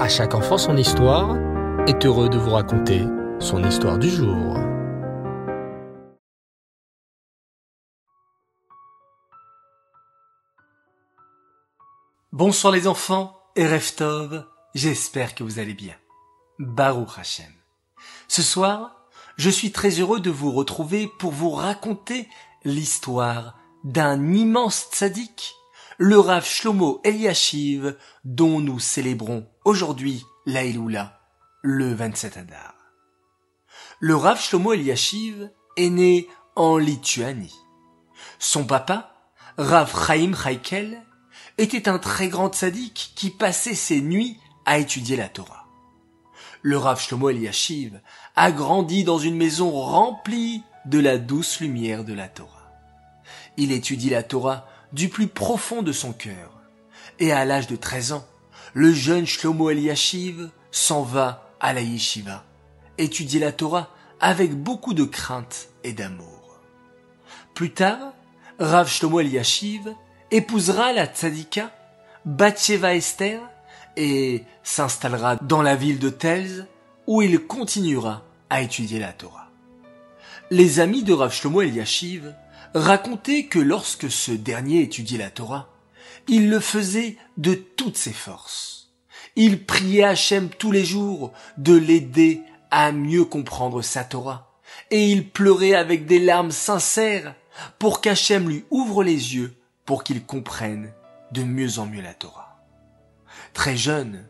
À chaque enfant son histoire est heureux de vous raconter son histoire du jour. Bonsoir les enfants et Reftov, j'espère que vous allez bien. Baruch Hashem. Ce soir, je suis très heureux de vous retrouver pour vous raconter l'histoire d'un immense tzaddik, le Rav Shlomo Eliashiv, dont nous célébrons aujourd'hui l'Aïloula, le 27 Adar. Le Rav Shlomo Eliashiv est né en Lituanie. Son papa, Rav Chaim Chaikel, était un très grand tzaddik qui passait ses nuits à étudier la Torah. Le Rav Shlomo Eliashiv a grandi dans une maison remplie de la douce lumière de la Torah. Il étudie la Torah du plus profond de son cœur. Et à l'âge de 13 ans, le jeune Shlomo Eliashiv s'en va à la yeshiva, étudier la Torah avec beaucoup de crainte et d'amour. Plus tard, Rav Shlomo Eliashiv épousera la tzadika Batsheva Esther et s'installera dans la ville de Telz où il continuera à étudier la Torah. Les amis de Rav Shlomo Eliashiv racontaient que lorsque ce dernier étudiait la Torah, il le faisait de toutes ses forces. Il priait Hachem tous les jours de l'aider à mieux comprendre sa Torah, et il pleurait avec des larmes sincères pour qu'Hachem lui ouvre les yeux pour qu'il comprenne de mieux en mieux la Torah. Très jeune,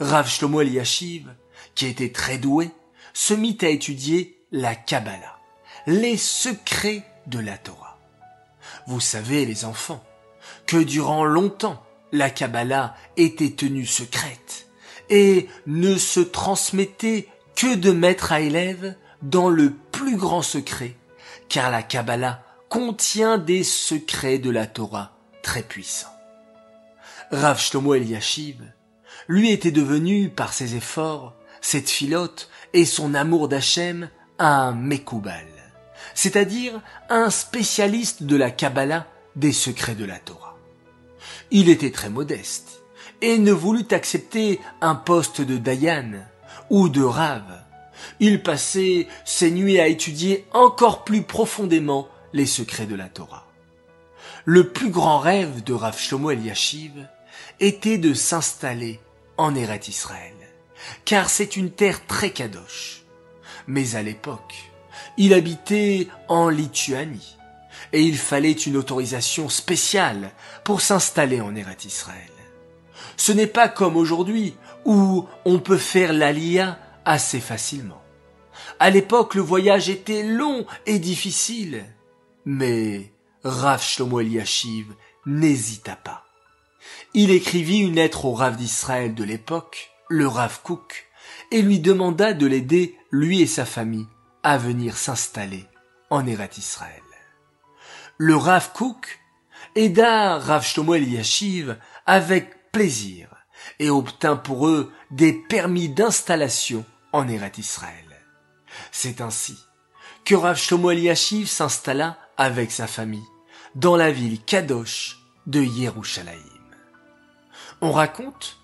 Rav Shlomo Eliashiv, qui était très doué, se mit à étudier la Kabbalah, les secrets de la Torah. Vous savez, les enfants, que durant longtemps, la Kabbalah était tenue secrète et ne se transmettait que de maître à élève dans le plus grand secret, car la Kabbalah contient des secrets de la Torah très puissants. Rav Shlomo Eliashiv, lui était devenu, par ses efforts, cette filote et son amour d'Hachem, un Mekoubal, c'est-à-dire un spécialiste de la Kabbalah des secrets de la Torah. Il était très modeste et ne voulut accepter un poste de Dayan ou de Rav. Il passait ses nuits à étudier encore plus profondément les secrets de la Torah. Le plus grand rêve de Rav Shlomo Eliashiv était de s'installer en Eret Israël, car c'est une terre très kadosh. Mais à l'époque, il habitait en Lituanie, et il fallait une autorisation spéciale pour s'installer en Eret Israël. Ce n'est pas comme aujourd'hui, où on peut faire l'Alia assez facilement. À l'époque, le voyage était long et difficile, mais Rav Shlomo Eliashiv n'hésita pas. Il écrivit une lettre au Rav d'Israël de l'époque, le Rav Kook, et lui demanda de l'aider, lui et sa famille, à venir s'installer en Eret Israël. Le Rav Kook aida Rav Shlomo Eliashiv avec plaisir et obtint pour eux des permis d'installation en Eret Israël. C'est ainsi que Rav Shlomo Eliashiv s'installa avec sa famille dans la ville Kadosh de Yerushalayim. On raconte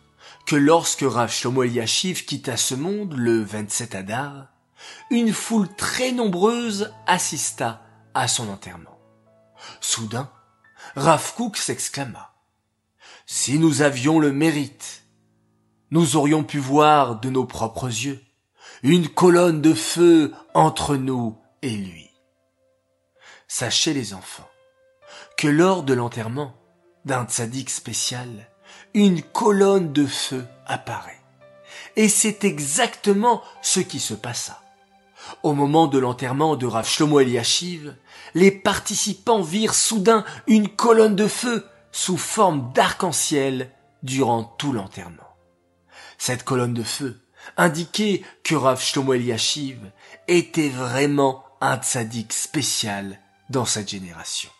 que lorsque Rav Shlomo Eliashiv quitta ce monde le 27 Adar, une foule très nombreuse assista à son enterrement. Soudain, Rav Kook s'exclama. Si nous avions le mérite, nous aurions pu voir de nos propres yeux une colonne de feu entre nous et lui. Sachez les enfants que lors de l'enterrement d'un tzaddik spécial, une colonne de feu apparaît. Et c'est exactement ce qui se passa. Au moment de l'enterrement de Rav Shlomo Eliashiv, les participants virent soudain une colonne de feu sous forme d'arc-en-ciel durant tout l'enterrement. Cette colonne de feu indiquait que Rav Shlomo Eliashiv était vraiment un tzaddik spécial dans cette génération.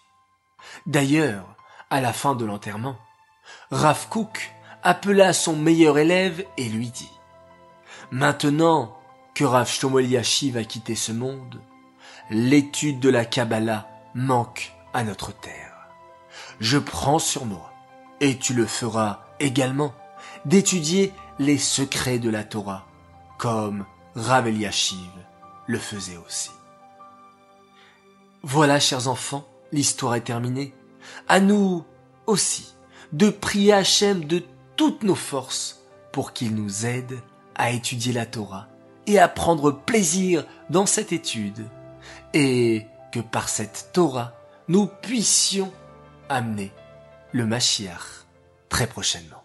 D'ailleurs, à la fin de l'enterrement, Rav Kook appela son meilleur élève et lui dit Maintenant que Rav Shlomo Eliashiv a quitté ce monde, l'étude de la Kabbalah manque à notre terre. Je prends sur moi, et tu le feras également, d'étudier les secrets de la Torah, comme Rav Eliashiv le faisait aussi. Voilà, chers enfants, l'histoire est terminée. À nous aussi de prier Hachem de toutes nos forces pour qu'il nous aide à étudier la Torah et à prendre plaisir dans cette étude et que par cette Torah, nous puissions amener le Mashiach très prochainement.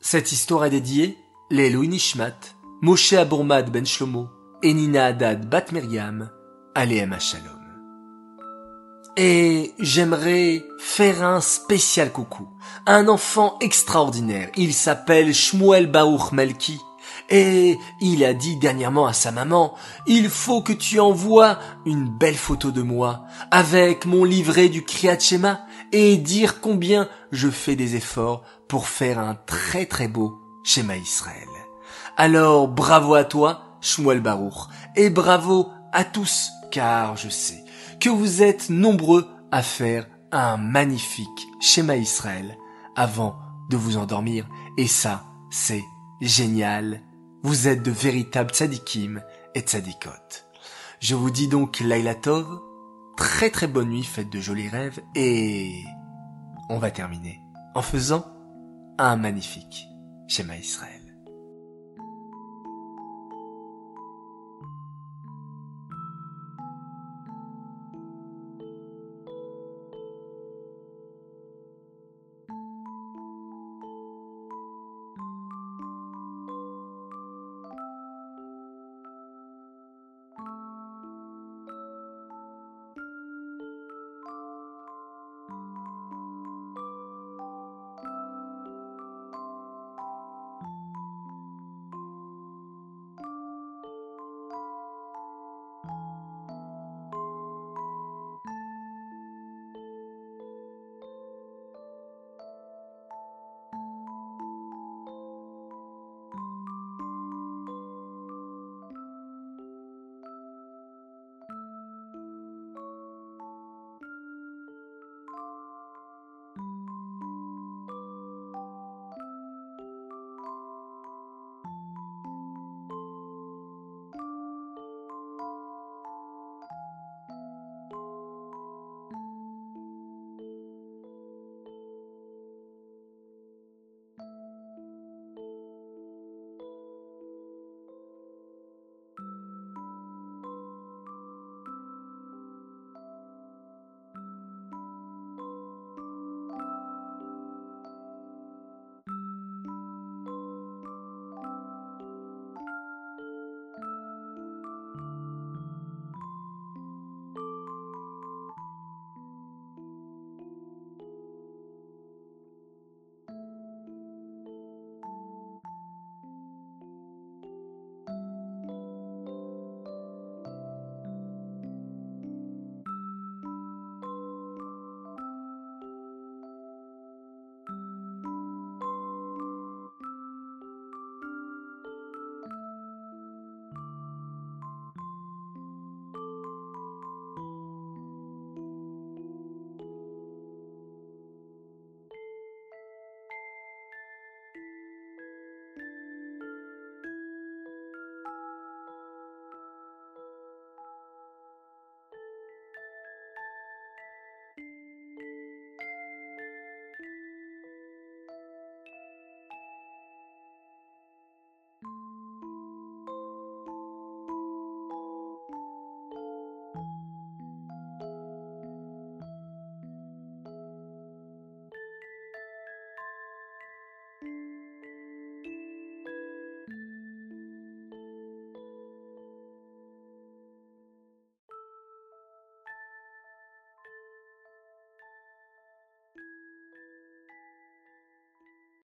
Cette histoire est dédiée les Nishmat, Moshe Abourmad ben Shlomo et Nina Haddad bat Miriam, Aleem Shalom. Et j'aimerais faire un spécial coucou un enfant extraordinaire. Il s'appelle Shmuel Baruch Melki. Et il a dit dernièrement à sa maman, il faut que tu envoies une belle photo de moi avec mon livret du Kriyat Shema et dire combien je fais des efforts pour faire un très très beau Shema Israël. Alors bravo à toi, Shmuel Baruch, et bravo à tous, car je sais que vous êtes nombreux à faire un magnifique schéma Israël avant de vous endormir. Et ça, c'est génial. Vous êtes de véritables tzadikim et tzadikot. Je vous dis donc Laila Tov, très très bonne nuit, faites de jolis rêves et on va terminer en faisant un magnifique schéma Israël.